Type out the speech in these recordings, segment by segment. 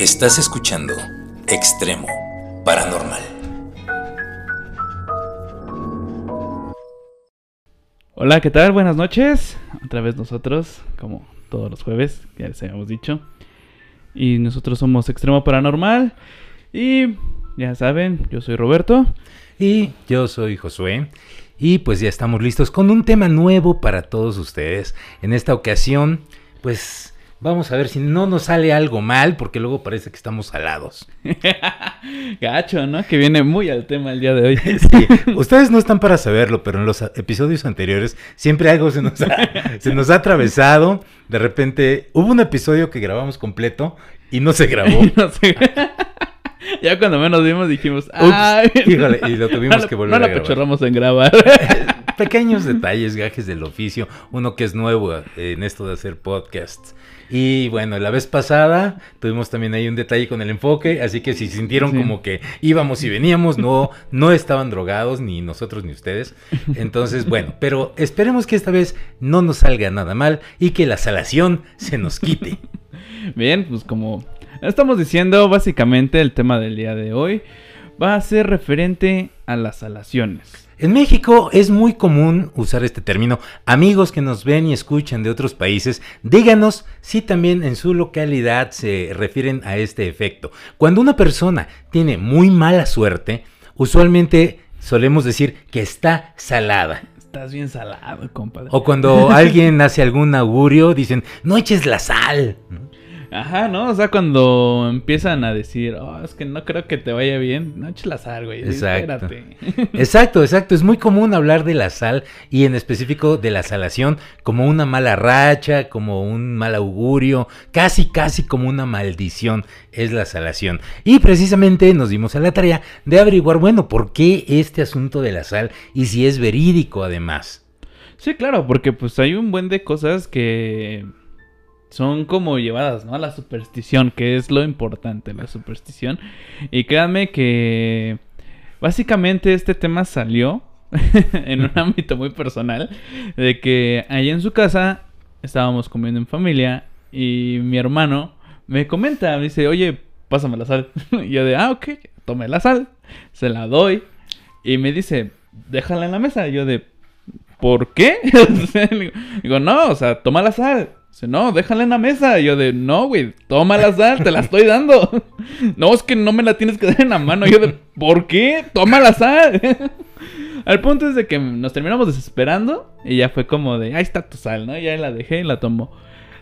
Estás escuchando Extremo Paranormal. Hola, ¿qué tal? Buenas noches. Otra vez nosotros, como todos los jueves, ya les habíamos dicho. Y nosotros somos Extremo Paranormal. Y ya saben, yo soy Roberto. Y yo soy Josué. Y pues ya estamos listos con un tema nuevo para todos ustedes. En esta ocasión, pues vamos a ver si no nos sale algo mal, porque luego parece que estamos salados. Gacho, ¿no? Que viene muy al tema el día de hoy. Sí, ustedes no están para saberlo, pero en los episodios anteriores siempre algo se nos ha, se nos ha atravesado. De repente hubo un episodio que grabamos completo y no se grabó. No sé. ya cuando menos vimos dijimos, Ups, ¡ay! híjole, y lo tuvimos no, que volver no a la grabar. pechorramos en grabar. Pequeños detalles, gajes del oficio, uno que es nuevo en esto de hacer podcasts. Y bueno, la vez pasada tuvimos también ahí un detalle con el enfoque, así que si sintieron Sí. como que íbamos y veníamos, no, no estaban drogados, ni nosotros ni ustedes. Entonces, bueno, pero esperemos que esta vez no nos salga nada mal y que la salación se nos quite. Bien, pues como estamos diciendo, básicamente el tema del día de hoy va a ser referente a las salaciones. En México es muy común usar este término. Amigos que nos ven y escuchan de otros países, díganos si también en su localidad se refieren a este efecto. Cuando una persona tiene muy mala suerte, usualmente solemos decir que está salada. Estás bien salado, compadre. O cuando alguien hace algún augurio, dicen, no eches la sal. Ajá, ¿no? O sea, cuando empiezan a decir, oh, es que no creo que te vaya bien, no eches la sal, güey. Exacto. Espérate. Exacto, exacto. Es muy común hablar de la sal y en específico de la salación como una mala racha, como un mal augurio, casi, casi como una maldición es la salación. Y precisamente nos dimos a la tarea de averiguar, bueno, ¿por qué este asunto de la sal y si es verídico además? Sí, claro, porque pues hay un buen de cosas que son como llevadas, ¿no? A la superstición, que es lo importante, la superstición. Y créanme que básicamente este tema salió en un ámbito muy personal, de que allá en su casa estábamos comiendo en familia y mi hermano me comenta, me dice, oye, pásame la sal. Y yo de, ah, ok, tomé la sal, se la doy y me dice, déjala en la mesa. Y yo de, ¿por qué? Digo, no, o sea, toma la sal. Dice, no, déjala en la mesa. Y yo de, no, güey, toma la sal, te la estoy dando. no, es que no me la tienes que dar en la mano. Y yo de, ¿por qué? Toma la sal. Al punto es de que nos terminamos desesperando y ya fue como de, ahí está tu sal, ¿no? Ya la dejé y la tomó.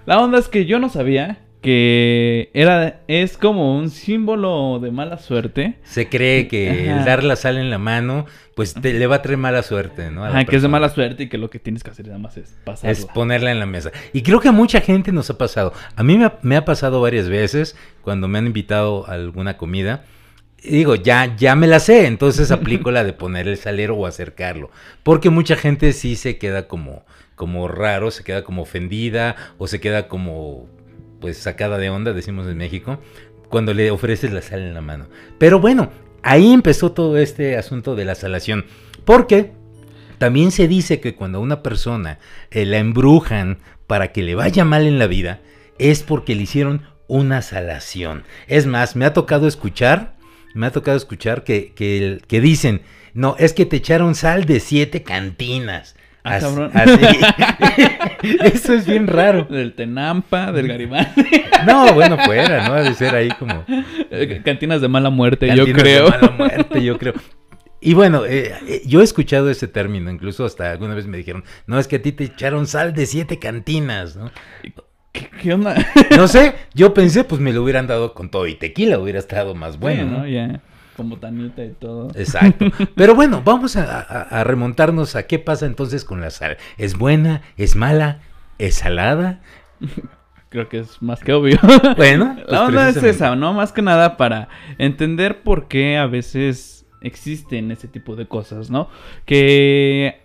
La onda es que yo no sabía que era, es como un símbolo de mala suerte. Se cree que Ajá. el dar la sal en la mano, pues te- le va a traer mala suerte, ¿no? A la Ajá, que es de mala suerte y que lo que tienes que hacer nada más es pasarla. Es ponerla en la mesa. Y creo que a mucha gente nos ha pasado. A mí me ha, me ha pasado varias veces cuando me han invitado a alguna comida. Y digo, ya, ya me la sé, entonces aplico la de poner el salero o acercarlo. Porque mucha gente sí se queda como, como raro, se queda como ofendida o se queda como pues sacada de onda, decimos en México, cuando le ofreces la sal en la mano. Pero bueno, ahí empezó todo este asunto de la salación. Porque también se dice que cuando a una persona eh, la embrujan para que le vaya mal en la vida, es porque le hicieron una salación. Es más, me ha tocado escuchar, me ha tocado escuchar que, que, dicen, no, es que te echaron sal de siete cantinas. Ah, As- cabrón. así. Eso es bien raro. Del Tenampa, del Garibaldi. No, bueno, fuera, ¿no? Ha de ser ahí como... Eh, Cantinas de mala muerte, yo Cantinas de creo. mala muerte, yo creo. Y bueno, eh, eh, yo he escuchado ese término, incluso hasta alguna vez me dijeron, no, es que a ti te echaron sal de siete cantinas, ¿no? ¿Qué, qué onda? No sé, yo pensé, pues me lo hubieran dado con todo y tequila, hubiera estado más bueno, Sí, con botanita y todo. Exacto. Pero bueno, vamos a, a- a remontarnos a qué pasa entonces con la sal. ¿Es buena? ¿Es mala? ¿Es salada? Creo que es más que obvio. Bueno, pues La onda es esa, ¿no? Más que nada para entender por qué a veces existen ese tipo de cosas, ¿no? Que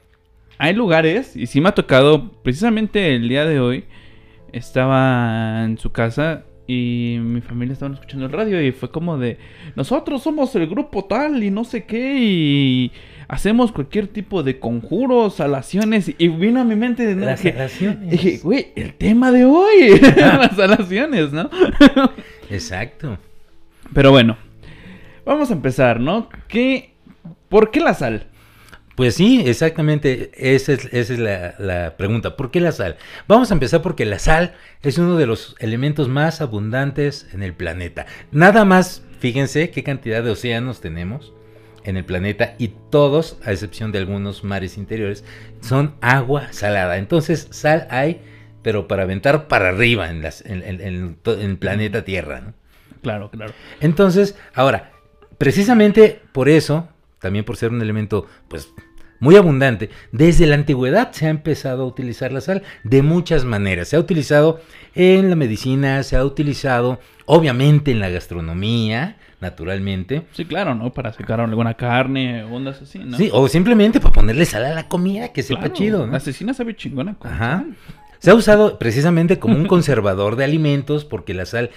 hay lugares, y sí me ha tocado, precisamente el día de hoy, estaba en su casa y mi familia estaban escuchando el radio y fue como de, nosotros somos el grupo tal y no sé qué y hacemos cualquier tipo de conjuros, salaciones y vino a mi mente ¿no? Las dije, güey, el tema de hoy, las salaciones, ¿no? Exacto. Pero bueno, vamos a empezar, ¿no? ¿Qué, ¿Por qué la sal? Pues sí, exactamente, esa es, esa es la, la, pregunta. ¿Por qué la sal? Vamos a empezar porque la sal es uno de los elementos más abundantes en el planeta. Nada más, fíjense qué cantidad de océanos tenemos en el planeta y todos, a excepción de algunos mares interiores, son agua salada. Entonces, sal hay, pero para aventar para arriba en, las, en, en, en el planeta Tierra. ¿no? Claro, claro. Entonces, ahora, precisamente por eso, también por ser un elemento, pues, muy abundante, desde la antigüedad se ha empezado a utilizar la sal de muchas maneras. Se ha utilizado en la medicina, se ha utilizado, obviamente, en la gastronomía, naturalmente. Sí, claro, ¿no? Para sacar alguna carne, ondas así, ¿no? Sí, o simplemente para ponerle sal a la comida, que sepa Claro, chido, La asesina sabe chingona con Ajá. sal. Se ha usado precisamente como un conservador de alimentos porque la sal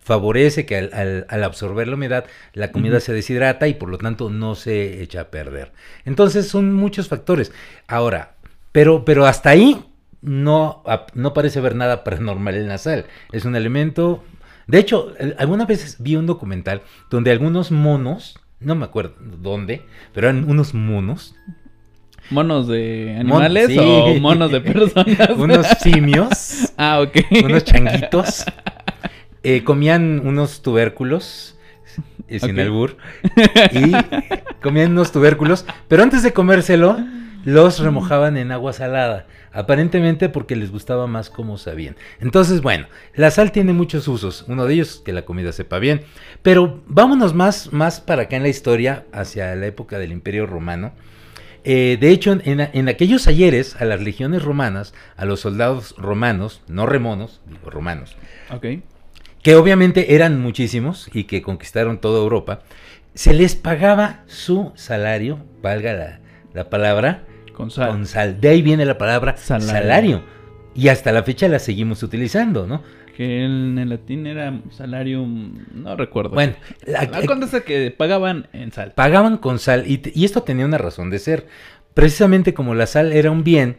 favorece que al, al- al absorber la humedad la comida se deshidrata y por lo tanto no se echa a perder. Entonces son muchos factores. Ahora, pero, pero hasta ahí no, no parece haber nada paranormal en la sal. Es un elemento... De hecho, algunas veces vi un documental donde algunos monos, no me acuerdo dónde, pero eran unos monos, ¿Monos de Mon- animales sí. o monos de personas? unos simios. ah, ok. unos changuitos. eh, comían unos tubérculos, eh, sin albur, y comían unos tubérculos, pero antes de comérselo, los remojaban en agua salada, aparentemente porque les gustaba más cómo sabían. Entonces, bueno, la sal tiene muchos usos, uno de ellos que la comida sepa bien, pero vámonos más, más para acá en la historia, hacia la época del Imperio Romano. Eh, de hecho, en, en aquellos ayeres, a las legiones romanas, a los soldados romanos, no remonos, digo romanos, que obviamente eran muchísimos y que conquistaron toda Europa, se les pagaba su salario, valga la, la palabra, Con sal. con sal. De ahí viene la palabra Salario. salario. Y hasta la fecha la seguimos utilizando, ¿no? Que en el latín era salarium. No recuerdo. Bueno, la- la cosa es que pagaban en sal. pagaban con sal y, esto tenía una razón de ser. Precisamente como la sal era un bien,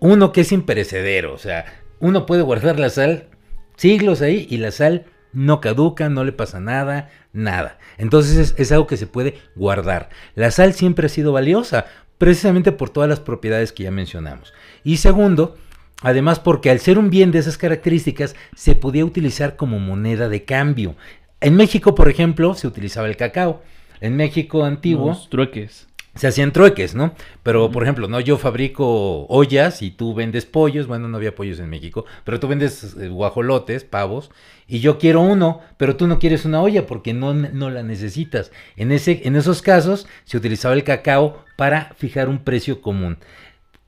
uno que es imperecedero, o sea, uno puede guardar la sal siglos ahí y la sal no caduca, no le pasa nada, nada. Entonces es, es algo que se puede guardar. La sal siempre ha sido valiosa, precisamente por todas las propiedades que ya mencionamos. Y segundo, además porque al ser un bien de esas características, se podía utilizar como moneda de cambio. En México, por ejemplo, se utilizaba el cacao. En México antiguo Los trueques. se hacían trueques, ¿no? Pero, por ejemplo, no yo fabrico ollas y tú vendes pollos, bueno, no había pollos en México, pero tú vendes eh, guajolotes, pavos, y yo quiero uno, pero tú no quieres una olla porque no, no la necesitas. En, ese, en esos casos se utilizaba el cacao para fijar un precio común.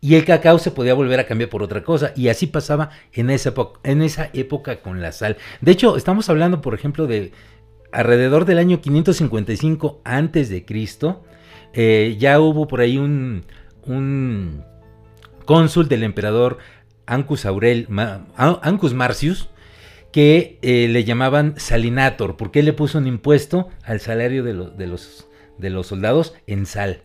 Y el cacao se podía volver a cambiar por otra cosa. Y así pasaba en esa, en esa época con la sal. De hecho, estamos hablando, por ejemplo, de alrededor del año 555 antes de Cristo. eh, ya hubo por ahí un, un cónsul del emperador Ancus Aurel, Ancus Marcius, que eh, le llamaban salinator, porque él le puso un impuesto al salario de, de los, de los soldados en sal.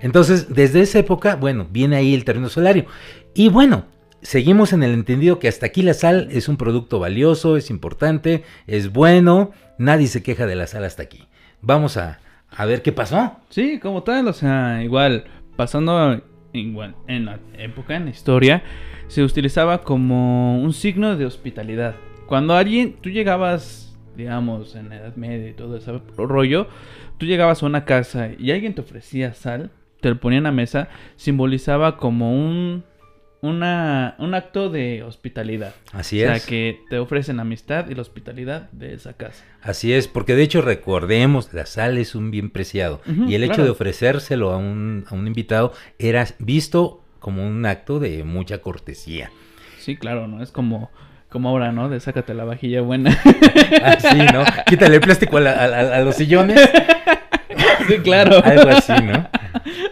Entonces, desde esa época, bueno, viene ahí el terreno solario. Y bueno, seguimos en el entendido que hasta aquí la sal es un producto valioso, es importante, es bueno, nadie se queja de la sal hasta aquí. Vamos a, a ver qué pasó. Sí, como tal, o sea, igual, pasando igual en la época, en la historia, se utilizaba como un signo de hospitalidad. Cuando alguien, tú llegabas, digamos, en la Edad Media y todo ese rollo, tú llegabas a una casa y alguien te ofrecía sal, te lo ponía en la mesa, simbolizaba como un, una, un acto de hospitalidad. Así o sea, es. que te ofrecen la amistad y la hospitalidad de esa casa. Así es, porque de hecho recordemos, la sal es un bien preciado. Y el hecho claro. de ofrecérselo a un, a un invitado era visto como un acto de mucha cortesía. Sí, claro, ¿no? Es como, como ahora, ¿no? De sácate la vajilla buena. Así, ¿no? Quítale el plástico a, la- a- a- a los sillones. sí, claro. Algo así, ¿no?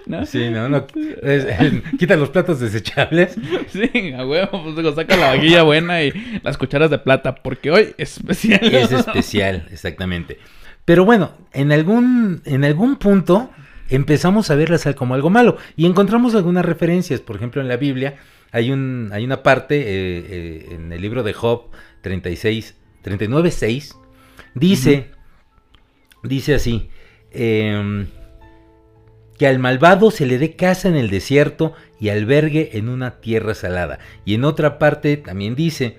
¿No? Sí, no, no. es- es- quita los platos desechables. Sí, a huevo, pues digo, saca la vajilla buena y las cucharas de plata, porque hoy es especial. Es especial, exactamente. Pero bueno, en algún, en algún punto empezamos a ver la sal como algo malo y encontramos algunas referencias. Por ejemplo, en la Biblia hay, un, hay una parte eh, eh, en el libro de Job 36, 39.6 dice, dice así, em, que al malvado se le dé casa en el desierto y albergue en una tierra salada. Y en otra parte también dice,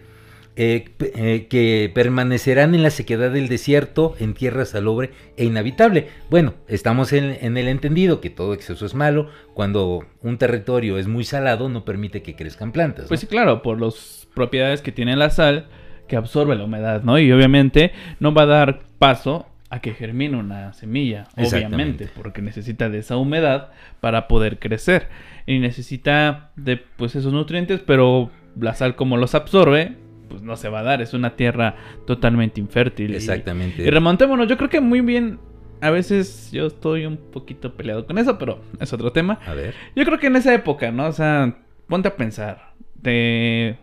eh, eh, que permanecerán en la sequedad del desierto, en tierra salobre e inhabitable. Bueno, estamos en, en el entendido que todo exceso es malo. Cuando un territorio es muy salado, no permite que crezcan plantas. ¿no? Pues sí, claro, por las propiedades que tiene la sal que absorbe la humedad, ¿no? Y obviamente no va a dar paso a que germine una semilla, obviamente, porque necesita de esa humedad para poder crecer y necesita de pues esos nutrientes, pero la sal como los absorbe, pues no se va a dar, es una tierra totalmente infértil. Exactamente. Y, remontémonos, yo creo que muy bien, a veces yo estoy un poquito peleado con eso, pero es otro tema. A ver. Yo creo que en esa época, ¿no? O sea, ponte a pensar. De...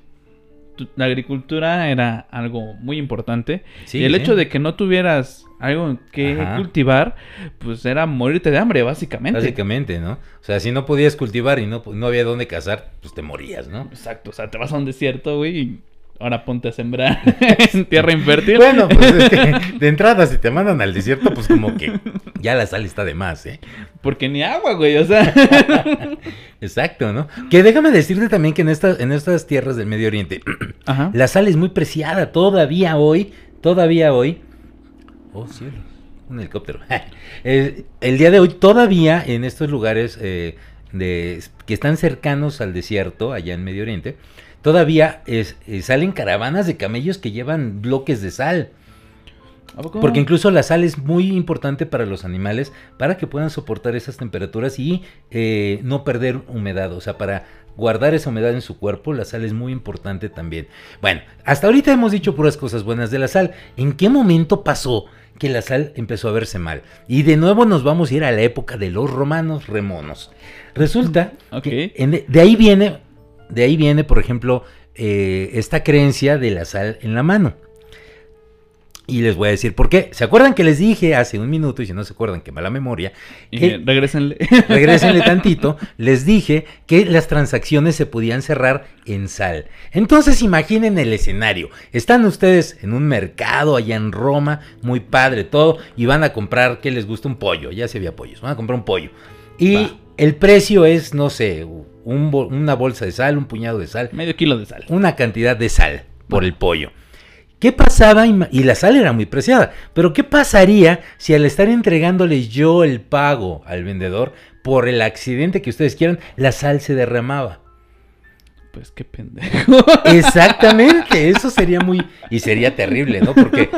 La agricultura era algo muy importante. Sí, y el hecho de que no tuvieras algo que Ajá. cultivar, pues era morirte de hambre, básicamente. Básicamente, ¿no? O sea, si no podías cultivar y no, no había dónde cazar, pues te morías, ¿no? Exacto, o sea, te vas a un desierto, güey, y ahora ponte a sembrar en tierra infértil. Bueno, pues es que de entrada, si te mandan al desierto, pues como que ya la sal está de más, ¿eh? Porque ni agua, güey, o sea. Exacto, ¿no? Que déjame decirte también que en, estas en estas tierras del Medio Oriente, Ajá. la sal es muy preciada todavía hoy, todavía hoy. Oh, cielo, un helicóptero. El día de hoy todavía en estos lugares eh, de, que están cercanos al desierto, allá en Medio Oriente, todavía es- eh, salen caravanas de camellos que llevan bloques de sal. Porque incluso la sal es muy importante para los animales para que puedan soportar esas temperaturas y eh, no perder humedad. O sea, para guardar esa humedad en su cuerpo, la sal es muy importante también. Bueno, hasta ahorita hemos dicho puras cosas buenas de la sal. ¿En qué momento pasó que la sal empezó a verse mal? Y de nuevo nos vamos a ir a la época de los romanos remonos. Resulta que en- de ahí viene, de ahí viene, por ejemplo, eh, esta creencia de la sal en la mano. Y les voy a decir por qué. ¿Se acuerdan que les dije hace un minuto, y si no se acuerdan, que mala memoria, Y que- regrésenle. regrésenle tantito, les dije que las transacciones se podían cerrar en sal. Entonces imaginen el escenario. Están ustedes en un mercado allá en Roma, muy padre todo, y van a comprar, ¿qué les gusta? Un pollo, ya se había pollos, van a comprar un pollo. Y Va. el precio es, no sé, un una bolsa de sal, un puñado de sal, Medio kilo de sal. una cantidad de sal por el pollo. ¿Qué pasaba? Y la sal era muy preciada. Pero ¿qué pasaría si al estar entregándoles yo el pago al vendedor por el accidente que ustedes quieran, la sal se derramaba? Pues qué pendejo. Exactamente, eso sería muy... Y sería terrible, ¿no? Porque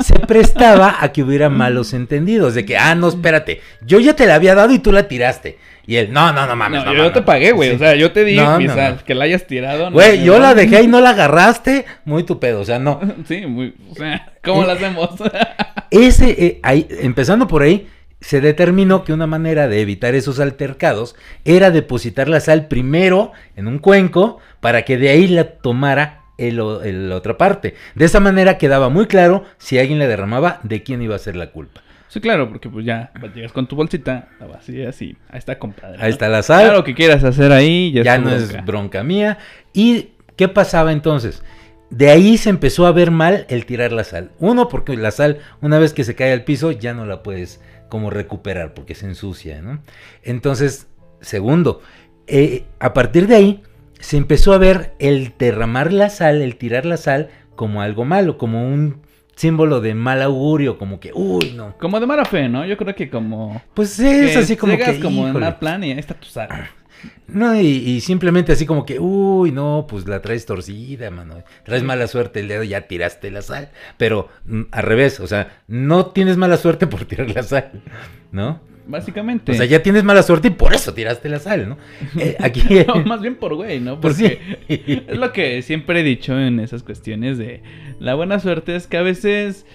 se prestaba a que hubiera malos entendidos. De que, ah, no, espérate, yo ya te la había dado y tú la tiraste. Y él, no, no, no mames. No, no yo mames". te pagué, güey. Sí. O sea, yo te di mi sal. Que la hayas tirado. Güey, yo la dejé y no la agarraste. Muy tu pedo, o sea, no. Sí, muy. O sea, ¿cómo la hacemos? Ese, eh, ahí, empezando por ahí, se determinó que una manera de evitar esos altercados era depositar la sal primero en un cuenco para que de ahí la tomara el, o- el- la otra parte. De esa manera quedaba muy claro si alguien la derramaba de quién iba a ser la culpa. Sí, claro, porque pues ya llegas con tu bolsita, la vacías y ahí está, compadre. Ahí está la sal. Claro, lo que quieras hacer ahí ya, ya no bronca. es bronca mía. ¿Y qué pasaba entonces? De ahí se empezó a ver mal el tirar la sal. Uno, porque la sal, una vez que se cae al piso, ya no la puedes como recuperar porque se ensucia, ¿no? Entonces, segundo, eh, a partir de ahí se empezó a ver el derramar la sal, el tirar la sal como algo malo, como un símbolo de mal augurio, como que, uy, no. Como de mala fe, ¿no? Yo creo que como. Pues es que así como llegas que, como en híjole. una plan y ahí está tu sal. No, y, y simplemente así como que, uy, no, pues la traes torcida, mano. Traes mala suerte el dedo, ya tiraste la sal. Pero mm, al revés, o sea, no tienes mala suerte por tirar la sal, ¿no? Básicamente. O sea, ya tienes mala suerte y por eso tiraste la sal, ¿no? Eh, aquí. No, más bien por güey, ¿no? Pues Porque sí. es lo que siempre he dicho en esas cuestiones de la buena suerte es que a veces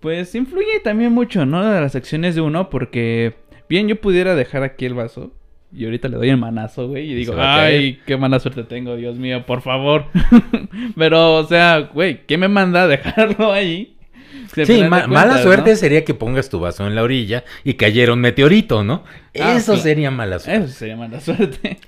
pues influye también mucho, ¿no? De las acciones de uno porque bien yo pudiera dejar aquí el vaso y ahorita le doy el manazo, güey, y digo, ay, qué mala suerte tengo, Dios mío, por favor. Pero, o sea, güey, ¿qué me manda a dejarlo ahí? Si Sí, mala suerte ¿no? sería que pongas tu vaso en la orilla y cayera un meteorito, ¿no? Ah, eso sí. sería mala suerte. Eso sería mala suerte.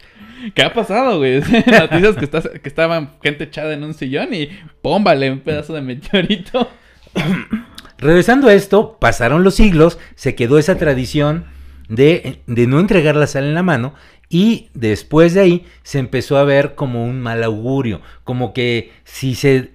¿Qué ha pasado, güey? Noticias que, estás, que estaban gente echada en un sillón y pómbale un pedazo de meteorito. Regresando a esto, pasaron los siglos, se quedó esa tradición de, de no entregar la sal en la mano y después de ahí se empezó a ver como un mal augurio, como que si se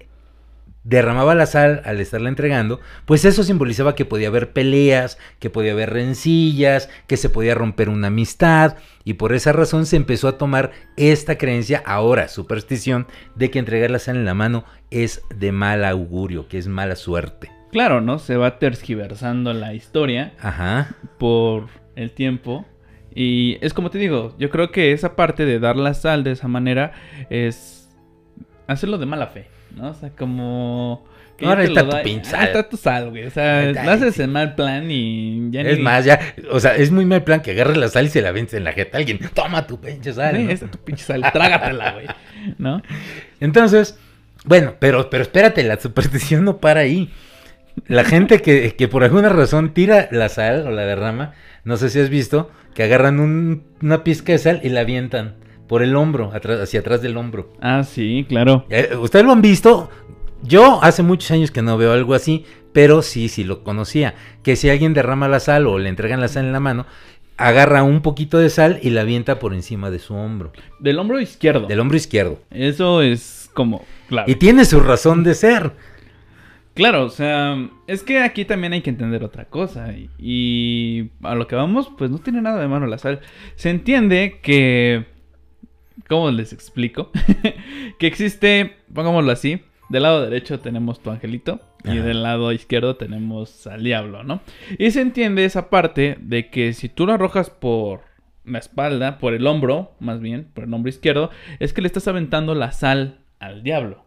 derramaba la sal al estarla entregando, pues eso simbolizaba que podía haber peleas, que podía haber rencillas, que se podía romper una amistad, y por esa razón se empezó a tomar esta creencia, ahora superstición, de que entregar la sal en la mano es de mal augurio, que es mala suerte. Claro, ¿no? Se va tergiversando la historia Ajá. por el tiempo. Y es como te digo, yo creo que esa parte de dar la sal de esa manera es hacerlo de mala fe, ¿no? O sea, como... Ahora está tu pinche ahí sal. está tu sal, güey. O sea, lo haces sí. en mal plan y ya Es ni- más, ya, o sea, es muy mal plan que agarres la sal y se la vence en la jeta a alguien. Toma tu pinche sal. Sí, ¿no? esta es tu pinche sal, trágatela, güey. ¿No? Entonces, bueno, pero, pero espérate, la superstición no para ahí. La gente que, que por alguna razón tira la sal o la derrama, no sé si has visto, que agarran un- una pizca de sal y la avientan por el hombro, atrás, hacia atrás del hombro. Ah, sí, claro. Eh, ¿Ustedes lo han visto? Yo hace muchos años que no veo algo así, pero sí, sí lo conocía. Que si alguien derrama la sal o le entregan la sal en la mano, agarra un poquito de sal y la avienta por encima de su hombro, Del hombro izquierdo. del hombro izquierdo. Eso es como, claro. Y tiene su razón de ser. Claro, o sea, es que aquí también hay que entender otra cosa. Y, y a lo que vamos, pues no tiene nada de malo la sal. Se entiende que. ¿Cómo les explico? que existe, pongámoslo así. Del lado derecho tenemos tu angelito. Y del lado izquierdo tenemos al diablo, ¿no? Y se entiende esa parte de que si tú lo arrojas por la espalda, por el hombro, más bien, por el hombro izquierdo, es que le estás aventando la sal al diablo.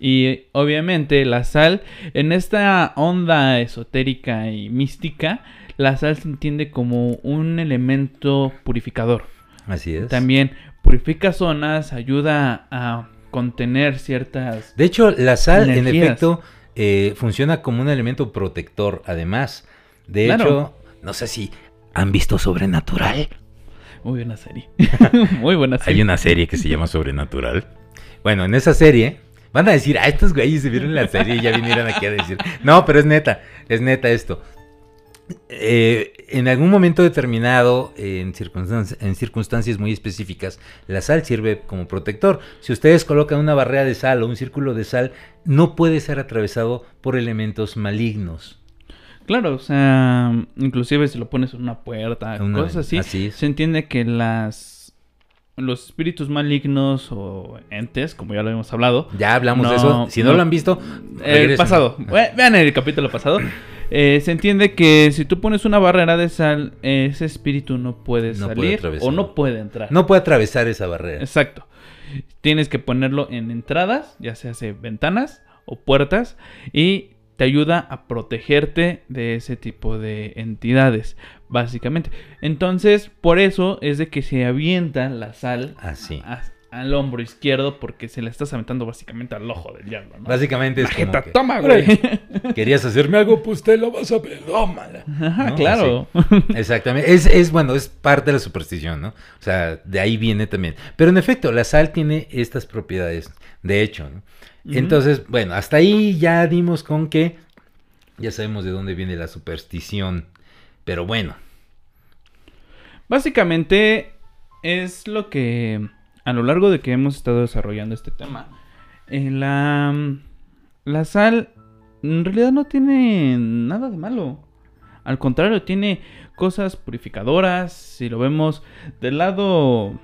Y obviamente la sal, en esta onda esotérica y mística, la sal se entiende como un elemento purificador. Así es. También purifica zonas, ayuda a contener ciertas... De hecho, la sal, en efecto, eh, funciona como un elemento protector, además. De Claro. hecho, no sé si han visto Sobrenatural. Muy buena serie. Muy buena serie. Hay una serie que se llama Sobrenatural. Bueno, en esa serie van a decir, ah, estos güeyes se vieron la serie y ya vinieron aquí a decir. No, pero es neta, es neta esto. Eh, en algún momento determinado, en, circunstancias, en circunstancias muy específicas, la sal sirve como protector. Si ustedes colocan una barrera de sal o un círculo de sal, no puede ser atravesado por elementos malignos. Claro, o sea, inclusive si lo pones en una puerta, Una- cosas así, se entiende que las los espíritus malignos o entes, como ya lo habíamos hablado, Ya hablamos de eso. Si no, no. lo han visto, el pasado, ve- vean el capítulo pasado, eh, se entiende que si tú pones una barrera de sal, ese espíritu no puede No salir o no puede entrar. No puede atravesar esa barrera. Exacto. Tienes que ponerlo en entradas, ya se hace ventanas o puertas, y te ayuda a protegerte de ese tipo de entidades, básicamente. Entonces, por eso es de que se avienta la sal Así. a- al hombro izquierdo, porque se la estás aventando básicamente al ojo del diablo, ¿no? Básicamente es como Majeta, que, toma, güey. "Órale, ¿Querías hacerme algo? Pues te lo vas a ver. Tómala. Ajá, ¿no? claro. Exactamente. Es, es, bueno, es parte de la superstición, ¿no? O sea, de ahí viene también. Pero en efecto, la sal tiene estas propiedades, de hecho, ¿no? Entonces, bueno, hasta ahí ya dimos con que ya sabemos de dónde viene la superstición. Pero bueno, Básicamente es lo que a lo largo de que hemos estado desarrollando este tema, eh, la, la sal en realidad no tiene nada de malo. Al contrario, tiene cosas purificadoras. Si lo vemos del lado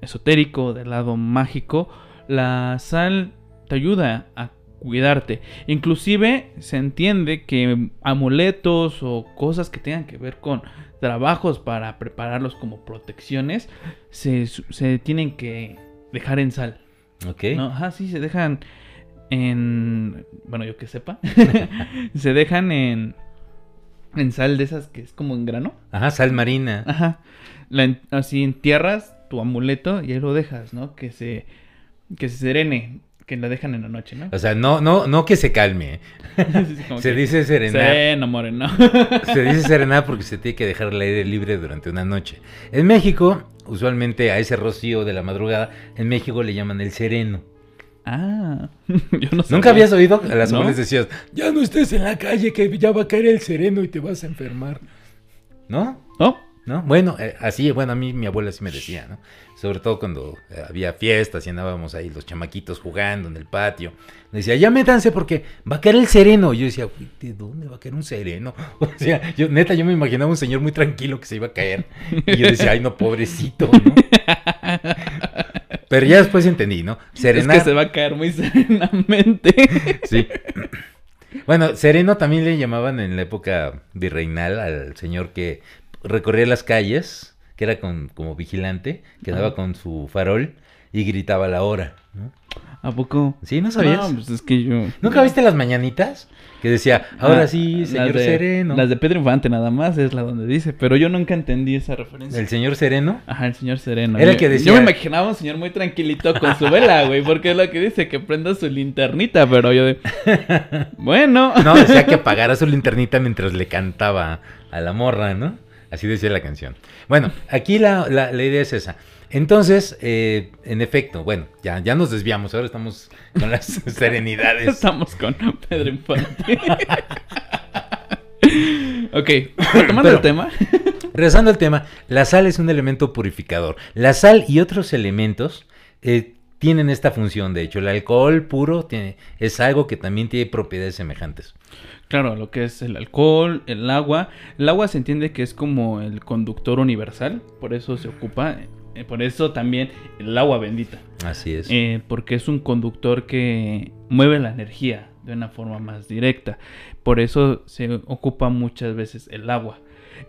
esotérico, del lado mágico, la sal te ayuda a cuidarte. Inclusive se entiende que amuletos o cosas que tengan que ver con trabajos para prepararlos como protecciones se, se tienen que dejar en sal. ok. ¿no? Ajá, sí, se dejan en... Bueno, yo que sepa. se dejan en... En sal de esas que es como en grano. Ajá, sal marina. Ajá. La así entierras tu amuleto y ahí lo dejas, ¿no? Que se, que se serene. Que la dejan en la noche, ¿no? O sea, no, no, no que se calme. Como se que, dice serenar. Sereno, moreno. Se dice serenar porque se tiene que dejar el aire libre durante una noche. En México, usualmente a ese rocío de la madrugada, en México le llaman el sereno. Ah, yo no sabía. ¿Nunca habías oído? A las No. abuelas decías, ya no estés en la calle que ya va a caer el sereno y te vas a enfermar. ¿No? ¿No? ¿No? Bueno, eh, así, bueno, a mí mi abuela sí me decía, ¿no? Sobre todo cuando eh, había fiestas y andábamos ahí los chamaquitos jugando en el patio. Me decía, ya métanse porque va a caer el sereno. Y yo decía, "Uy, ¿de dónde va a caer un sereno? O sea, yo, neta, yo me imaginaba un señor muy tranquilo que se iba a caer. Y yo decía, ay, no, pobrecito, ¿no? Pero ya después entendí, ¿no? Serenar. Es que se va a caer muy serenamente. Sí. Bueno, sereno también le llamaban en la época virreinal al señor que recorría las calles, que era con, como vigilante, que andaba Ajá. con su farol y gritaba la hora. ¿no? ¿A poco? ¿Sí? ¿No sabías? No, pues es que yo... ¿Nunca viste las mañanitas? Que decía, ahora Ah, sí, las señor de- sereno. Las de Pedro Infante nada más es la donde dice, pero yo nunca entendí esa referencia. El señor sereno. Ajá, el señor Sereno. Era el Yo- que decía- Yo me imaginaba un señor muy tranquilito con su vela, güey, porque es lo que dice, que prenda su linternita, pero yo de... Bueno. No, decía que apagara su linternita mientras le cantaba a la morra, ¿no? Así decía la canción. Bueno, aquí la, la- la idea es esa. Entonces, eh, en efecto, bueno, ya, ya nos desviamos, ahora estamos con las serenidades. Estamos con Pedro Infante. ok, retomando Pero- el tema. Regresando al tema, la sal es un elemento purificador. La sal y otros elementos eh, tienen esta función, de hecho. El alcohol puro tiene, es algo que también tiene propiedades semejantes. Claro, lo que es el alcohol, el agua. El agua se entiende que es como el conductor universal, por eso se ocupa, eh, por eso también el agua bendita. Así es. Eh, porque es un conductor que mueve la energía de una forma más directa. Por eso se ocupa muchas veces el agua.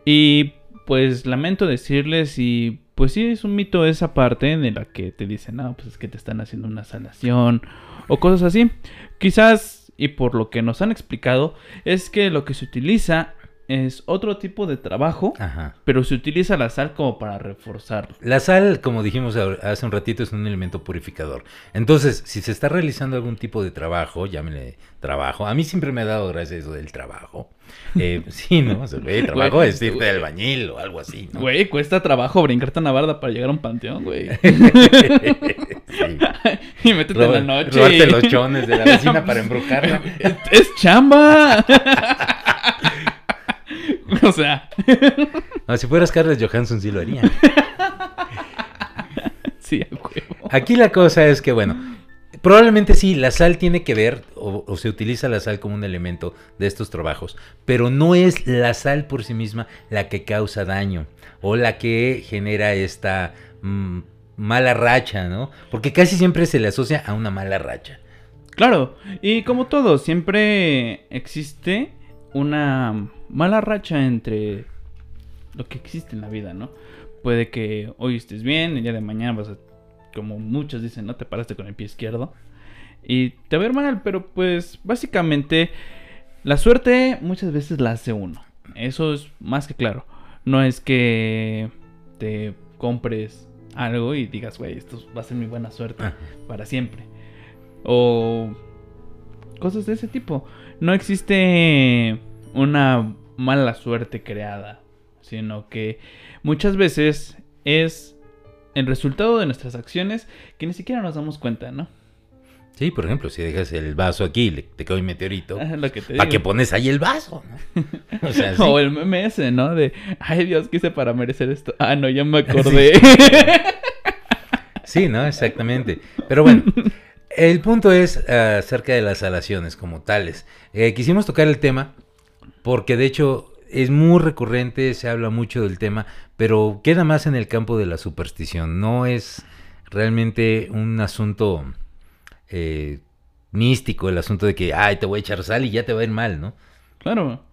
Y pues lamento decirles y pues sí es un mito esa parte de la que te dicen, no, pues es que te están haciendo una sanación o cosas así. Quizás, y por lo que nos han explicado, es que lo que se utiliza es otro tipo de trabajo, Ajá. pero se utiliza la sal como para reforzarlo. La sal, como dijimos hace un ratito, es un elemento purificador. Entonces, si se está realizando algún tipo de trabajo, llámele trabajo. A mí siempre me ha dado gracias eso del trabajo. Eh, sí, ¿no? O sea, güey, trabajo Güey, es irte de albañil o algo así, ¿no? Güey, cuesta trabajo brincarte una barda para llegar a un panteón, güey. Sí. y métete en la noche. Robarte los chones de la vecina para embrujarla. es, es chamba. o sea, No, si fueras Carlos Johansson sí lo haría. sí, a huevo. Aquí la cosa es que, bueno, probablemente sí, la sal tiene que ver, o, o se utiliza la sal como un elemento de estos trabajos, pero no es la sal por sí misma la que causa daño o la que genera esta mm, mala racha, ¿no? Porque casi siempre se le asocia a una mala racha. Claro, y como todo, siempre existe una mala racha entre lo que existe en la vida, ¿no? Puede que hoy estés bien, el día de mañana vas a, como muchos dicen, no te paraste con el pie izquierdo y te va a ir mal, pero pues básicamente la suerte muchas veces la hace uno. Eso es más que claro. No es que te compres algo y digas, güey, esto va a ser mi buena suerte para siempre. O cosas de ese tipo. No existe una mala suerte creada, sino que muchas veces es el resultado de nuestras acciones que ni siquiera nos damos cuenta, ¿no? Sí, por ejemplo, si dejas el vaso aquí y le- te cae un meteorito, Es lo que te ¿para qué pones ahí el vaso? no? O sea, sí. O el meme ese, ¿no? De, ay Dios, ¿qué hice para merecer esto? Ah, no, ya me acordé. Sí, ¿no? Exactamente. Pero bueno, el punto es eh, acerca de las alaciones como tales. Eh, quisimos tocar el tema porque de hecho es muy recurrente, se habla mucho del tema, pero queda más en el campo de la superstición. No es realmente un asunto eh, místico, el asunto de que, ay, te voy a echar sal y ya te va a ir mal, ¿no? Claro.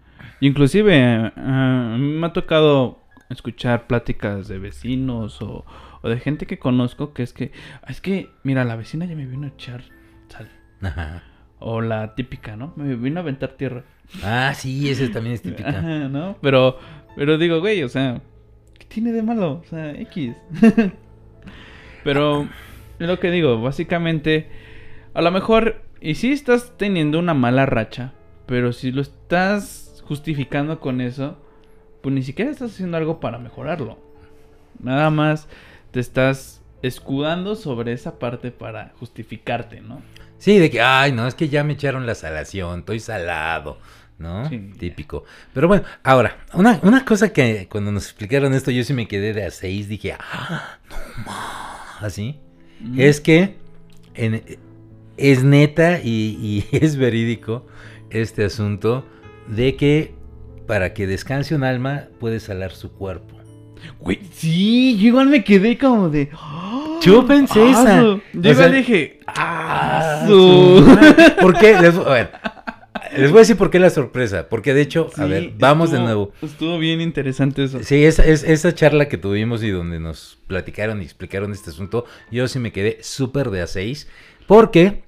Inclusive mí me ha tocado escuchar pláticas de vecinos o, o de gente que conozco que es que, "Ah, es que, mira, la vecina ya me vino a echar sal. Ajá. O la típica, ¿no? Me vino a aventar tierra. Ah, sí, ese también es típica. Ajá, ¿no? Pero, pero digo, güey, o sea, ¿qué tiene de malo? O sea, X. pero, es lo que digo, básicamente a lo mejor, y sí estás teniendo una mala racha, pero si lo estás justificando con eso, pues ni siquiera estás haciendo algo para mejorarlo. Nada más te estás escudando sobre esa parte para justificarte, ¿no? Sí, de que, ay, no, es que ya me echaron la salación, estoy salado, ¿no? Sí. Típico. Pero bueno, ahora, una, una cosa que cuando nos explicaron esto, yo sí me quedé de a seis, dije, ah, no más, así. Mm. Es que en- es neta y, y es verídico este asunto de que para que descanse un alma puede salar su cuerpo. Güey, sí, yo igual me quedé como de. Yo pensé esa. Yo O sea, dije. ¡Ah! Su-. ¿Por qué? Les, a ver, les voy a decir por qué la sorpresa. Porque de hecho, a ver, vamos de nuevo. Estuvo bien interesante eso. Sí, esa, es, esa charla que tuvimos y donde nos platicaron y explicaron este asunto, yo sí me quedé súper de a seis. Porque,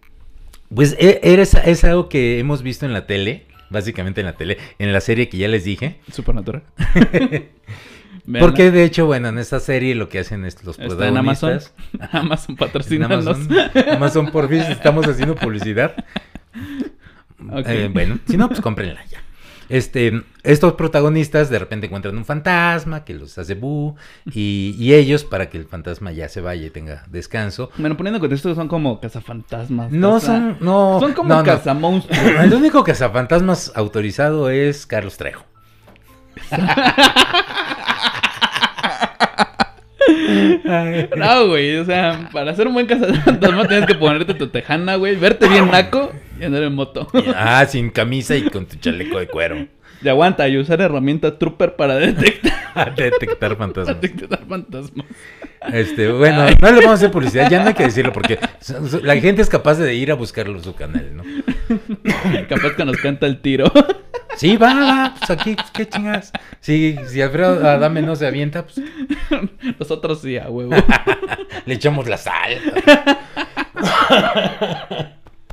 pues, e- esa- es algo que hemos visto en la tele, básicamente en la tele, en la serie que ya les dije. Supernatural. Porque de hecho, bueno, en esta serie lo que hacen es los Está en Amazon. protagonistas. Amazon En patrocínanos. Amazon, Amazon por fin estamos haciendo publicidad. Eh, bueno, si no, pues cómprenla ya. Este, estos protagonistas de repente encuentran un fantasma que los hace bu y, y ellos para que el fantasma ya se vaya y tenga descanso. Bueno, poniendo en contexto, son como cazafantasmas. No son, no, Son como no. El único cazafantasmas autorizado es Carlos Trejo. No, güey, o sea, para ser un buen cazafantasma tienes que ponerte tu tejana, güey, verte bien naco y andar en moto. Ah, sin camisa y con tu chaleco de cuero. Y aguanta, y usar herramienta trooper para detectar, detectar fantasmas. detectar fantasmas. Este, bueno, no le vamos a hacer publicidad, ya no hay que decirlo porque la gente es capaz de ir a buscarlo en su canal, ¿no? Capaz que nos canta el tiro. Sí, va, va, pues aquí, pues, qué chingas. Sí, si Alfredo Adame no se avienta, pues Nosotros sí, a huevo. le echamos la sal.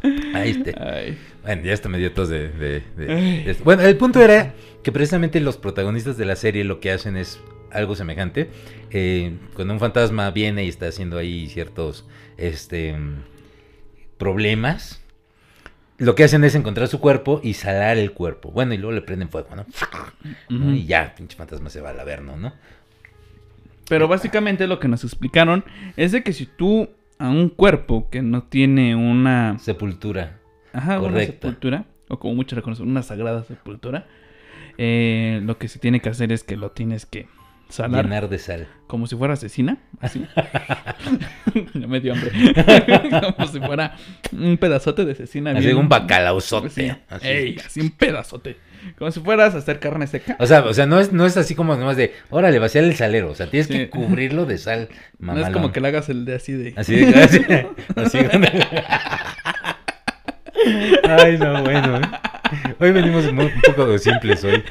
Ahí este. Ay. Bueno, ya hasta me dio tos de, de- de- Ay. de esto. Bueno, el punto era que precisamente los protagonistas de la serie lo que hacen es algo semejante. Eh, cuando un fantasma viene y está haciendo ahí ciertos este, problemas, lo que hacen es encontrar su cuerpo y salar el cuerpo. Bueno, y luego le prenden fuego, ¿no? Y ya, pinche fantasma se va al averno, ¿no? Pero básicamente lo que nos explicaron es de que si tú a un cuerpo que no tiene una, Sepultura. ajá, una Correcta. sepultura, o como muchos reconocen, una sagrada sepultura, eh, lo que se tiene que hacer es que lo tienes que Llenar de sal. como si fuera asesina, así. ya me dio hambre. como si fuera un pedazote de asesina. Así bien- un bacalauzote. Sí. así. Ey, así un pedazote. Como si fueras a hacer carne seca. O sea, o sea, no es, no es así como nomás de, órale, vaciar el salero. O sea, tienes Sí. que cubrirlo de sal. No es mamalón. como que le hagas el de así de... Así de así, así. Ay, no, bueno. ¿eh? Hoy venimos un poco simples hoy.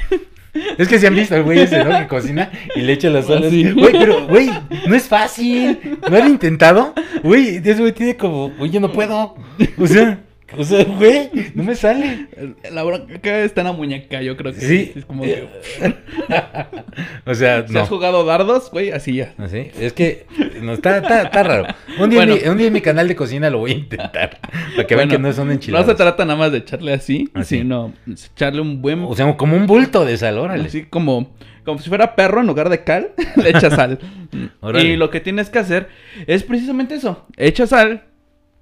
Es que se han visto el güey ese, ¿no? Que cocina y le echa las salas. Así. Güey, pero, güey, no es fácil. ¿No han intentado? Güey, ese güey tiene como, güey, yo no puedo. O sea, o sea, güey, no me sale. La bronca está en la muñeca, yo creo que Sí. Es como que... O sea, Si no. has jugado dardos, güey, así ya. Así, Es que no, está, está, está raro. Un día, Bueno. en mi, un día en mi canal de cocina lo voy a intentar. Para que vean que no son No enchiladas. se trata nada más de echarle así, Así. sino echarle un buen... O sea, como un bulto de sal, órale. Así como, como si fuera perro en lugar de cal, le echas sal. Y lo que tienes que hacer es precisamente eso. Echas sal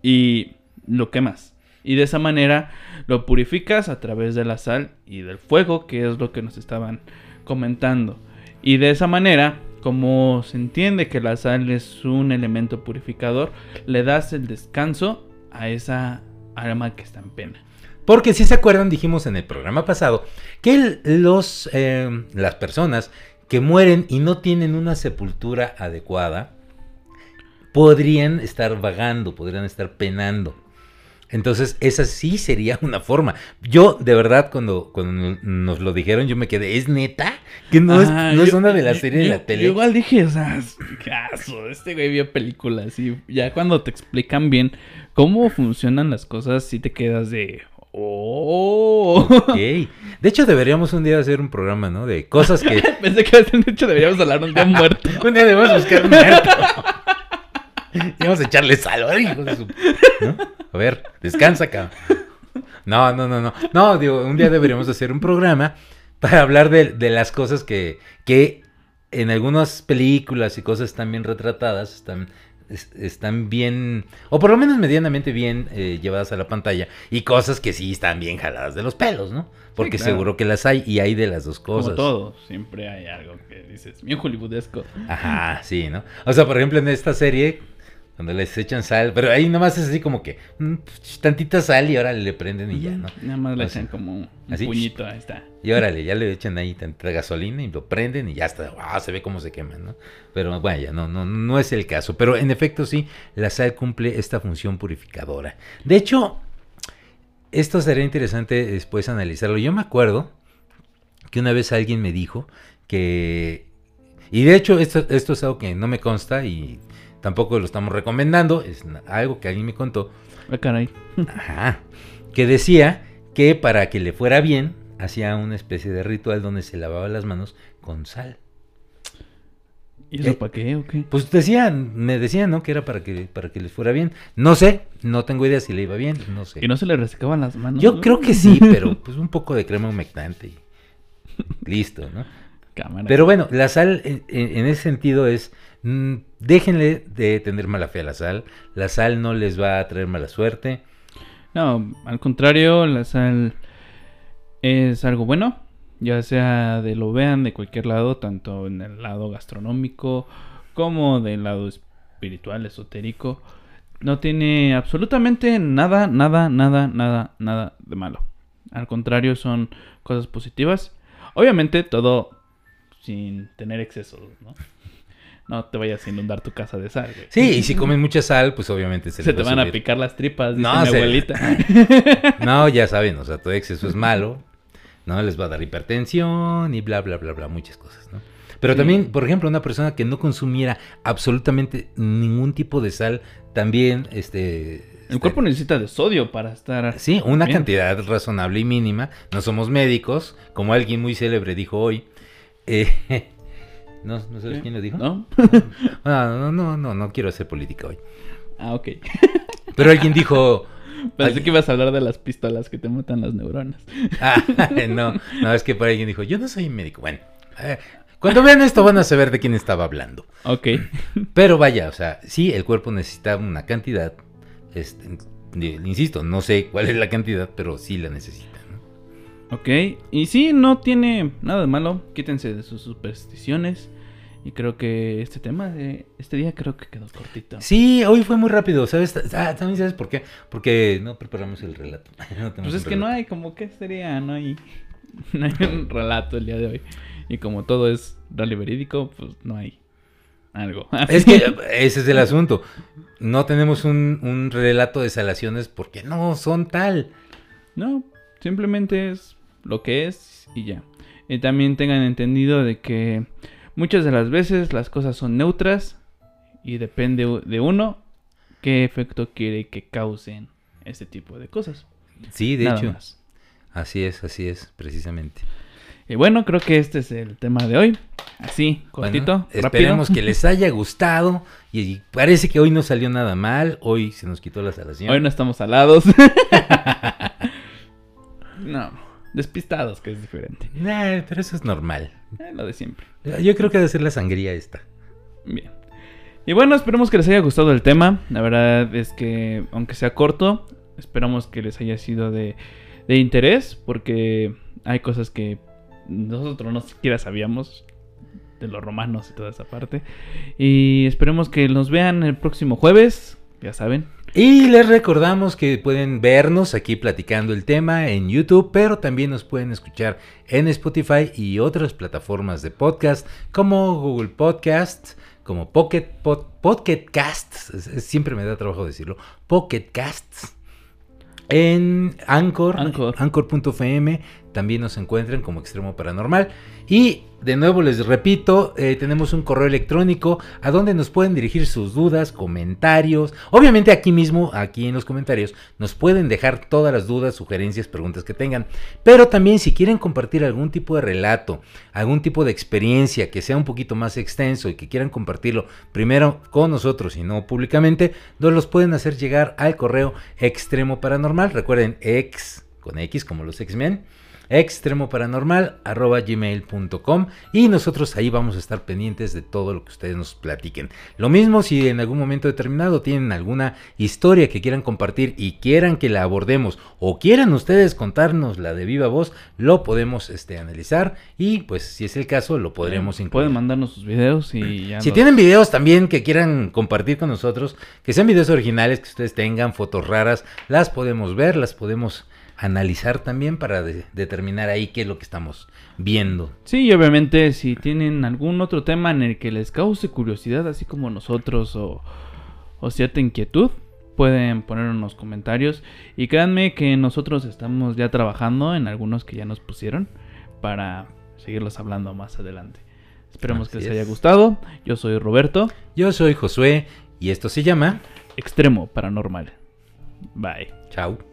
y lo quemas. Y de esa manera lo purificas a través de la sal y del fuego, que es lo que nos estaban comentando. Y de esa manera, como se entiende que la sal es un elemento purificador, le das el descanso a esa alma que está en pena. Porque si se acuerdan, dijimos en el programa pasado que los, eh, las personas que mueren y no tienen una sepultura adecuada podrían estar vagando, podrían estar penando. Entonces, esa sí sería una forma. Yo, de verdad, cuando, cuando nos lo dijeron, yo me quedé, ¿es neta? Que no, es, no es una de las series de la tele. yo igual dije, o sea, caso, este güey vio películas y ya cuando te explican bien cómo funcionan las cosas, sí te quedas de, oh. Ok. De hecho, deberíamos un día hacer un programa, ¿no? De cosas que... Pensé que de hecho deberíamos hablar un día muerto. un día debemos buscar un muerto. y vamos a echarle sal. Hijo de su- ¿no? A ver, descansa, cabrón. No, no, no, no. No, digo, un día deberíamos hacer un programa para hablar de, de las cosas que, que en algunas películas y cosas están bien retratadas, están, es- están bien, o por lo menos medianamente bien eh, llevadas a la pantalla, y cosas que sí están bien jaladas de los pelos, ¿no? Porque claro. seguro que las hay y hay de las dos cosas. Como todo, siempre hay algo que dices, bien hollywoodesco. Ajá, sí, ¿no? O sea, por ejemplo, en esta serie, cuando les echan sal, pero ahí nomás es así como que mm, pues, tantita sal y ahora le prenden y ya, ¿no? Nada más le echan como un así, puñito, ahí está. Y órale, ya le echan ahí tantita gasolina y lo prenden y ya está, wow, se ve cómo se quema, ¿no? Pero vaya, no, no, no es el caso. Pero en efecto sí, la sal cumple esta función purificadora. De hecho, esto sería interesante después analizarlo. Yo me acuerdo que una vez alguien me dijo que... Y de hecho, esto, esto es algo que no me consta y tampoco lo estamos recomendando, es algo que alguien me contó, Ah, caray. Ajá. Que decía que para que le fuera bien, hacía una especie de ritual donde se lavaba las manos con sal. ¿Y eso Eh, para qué o qué? Pues decían, me decían, ¿no? Que era para que, para que les fuera bien. No sé, no tengo idea si le iba bien, no sé. ¿Y no se le resecaban las manos? Yo creo que sí, pero pues un poco de crema humectante y listo, ¿no? Cámara. Pero bueno, la sal en, en- en ese sentido es, déjenle de tener mala fe a la sal. La sal no les va a traer mala suerte. No, al contrario, la sal es algo bueno, ya sea de lo vean de cualquier lado, tanto en el lado gastronómico como del lado espiritual, esotérico. No tiene absolutamente nada, nada, nada, nada, nada de malo. Al contrario, son cosas positivas. Obviamente todo sin tener excesos, ¿no? No te vayas a inundar tu casa de sal. güey. Sí, y si comen mucha sal, pues obviamente se, Se les te va van a picar las tripas, dice No, mi se- abuelita. No, ya saben, o sea, todo exceso es malo, ¿no? Les va a dar hipertensión y bla, bla, bla, bla, muchas cosas, ¿no? Pero Sí. también, por ejemplo, una persona que no consumiera absolutamente ningún tipo de sal, también, este... El este, cuerpo necesita de sodio para estar. Sí, una Bien. cantidad razonable y mínima. No somos médicos, como alguien muy célebre dijo hoy. Eh, no, ¿no sabes quién lo dijo? ¿No? Ah, no, no, no, no quiero hacer política hoy. Ah, ok. Pero alguien dijo... Pensé que ibas a hablar de las pistolas que te matan las neuronas. Ah, no, no, es que por alguien dijo, yo no soy médico. Bueno, eh, cuando vean esto van a saber de quién estaba hablando. Ok. Pero vaya, o sea, sí, el cuerpo necesita una cantidad, este, insisto, no sé cuál es la cantidad, pero sí la necesita. Ok. Y sí, no tiene nada de malo. Quítense de sus supersticiones. Y creo que este tema de este día creo que quedó cortito. Sí, hoy fue muy rápido, ¿sabes? Ah, también sabes por qué, porque no preparamos el relato. No Pues es que no hay, como que sería, no hay, no hay un relato el día de hoy. Y como todo es rally verídico, pues no hay algo. Es que ese es el asunto. No tenemos un, un relato de salaciones porque no son tal. No, simplemente es lo que es y ya. Y también tengan entendido de que muchas de las veces las cosas son neutras y depende de uno qué efecto quiere que causen este tipo de cosas. Sí, de Nada hecho. más. Así es, así es, precisamente. Y bueno, creo que este es el tema de hoy. Así, cortito, Bueno, rápido. esperemos que les haya gustado. Y, y parece que hoy no salió nada mal. Hoy se nos quitó la salación. Hoy no estamos salados. no, despistados, que es diferente. Nah, pero eso es normal. Eh, lo de siempre. Yo creo que debe ser la sangría esta. Bien. Y bueno, esperemos que les haya gustado el tema. La verdad es que, aunque sea corto, esperamos que les haya sido de, de interés, porque hay cosas que nosotros no siquiera sabíamos de los romanos y toda esa parte. Y esperemos que nos vean el próximo jueves, ya saben. Y les recordamos que pueden vernos aquí platicando el tema en YouTube, pero también nos pueden escuchar en Spotify y otras plataformas de podcast como Google Podcast, como Pocket Pod- Pocket Casts, siempre me da trabajo decirlo, Pocket Casts. En Anchor, Anchor. Anchor.fm, también nos encuentren como Extremo Paranormal. Y de nuevo les repito, eh, tenemos un correo electrónico a donde nos pueden dirigir sus dudas, comentarios. Obviamente aquí mismo, aquí en los comentarios, nos pueden dejar todas las dudas, sugerencias, preguntas que tengan. Pero también si quieren compartir algún tipo de relato, algún tipo de experiencia que sea un poquito más extenso y que quieran compartirlo primero con nosotros y no públicamente, nos los pueden hacer llegar al correo extremo paranormal. Recuerden, ex con X como los X-Men extremoparanormal.gmail.com y nosotros ahí vamos a estar pendientes de todo lo que ustedes nos platiquen. Lo mismo si en algún momento determinado tienen alguna historia que quieran compartir y quieran que la abordemos o quieran ustedes contarnos la de viva voz, lo podemos este, analizar y pues si es el caso lo podremos incluir. Pueden mandarnos sus videos y ya Si los- tienen videos también que quieran compartir con nosotros, que sean videos originales, que ustedes tengan, fotos raras, las podemos ver, las podemos analizar también para de- determinar ahí qué es lo que estamos viendo. Sí, y obviamente si tienen algún otro tema en el que les cause curiosidad, así como nosotros, o, o cierta inquietud, pueden poner en los comentarios. Y créanme que nosotros estamos ya trabajando en algunos que ya nos pusieron para seguirlos hablando más adelante. Esperemos que les haya gustado. Yo soy Roberto, Yo soy Josué y esto se llama Extremo Paranormal. Bye. Chao.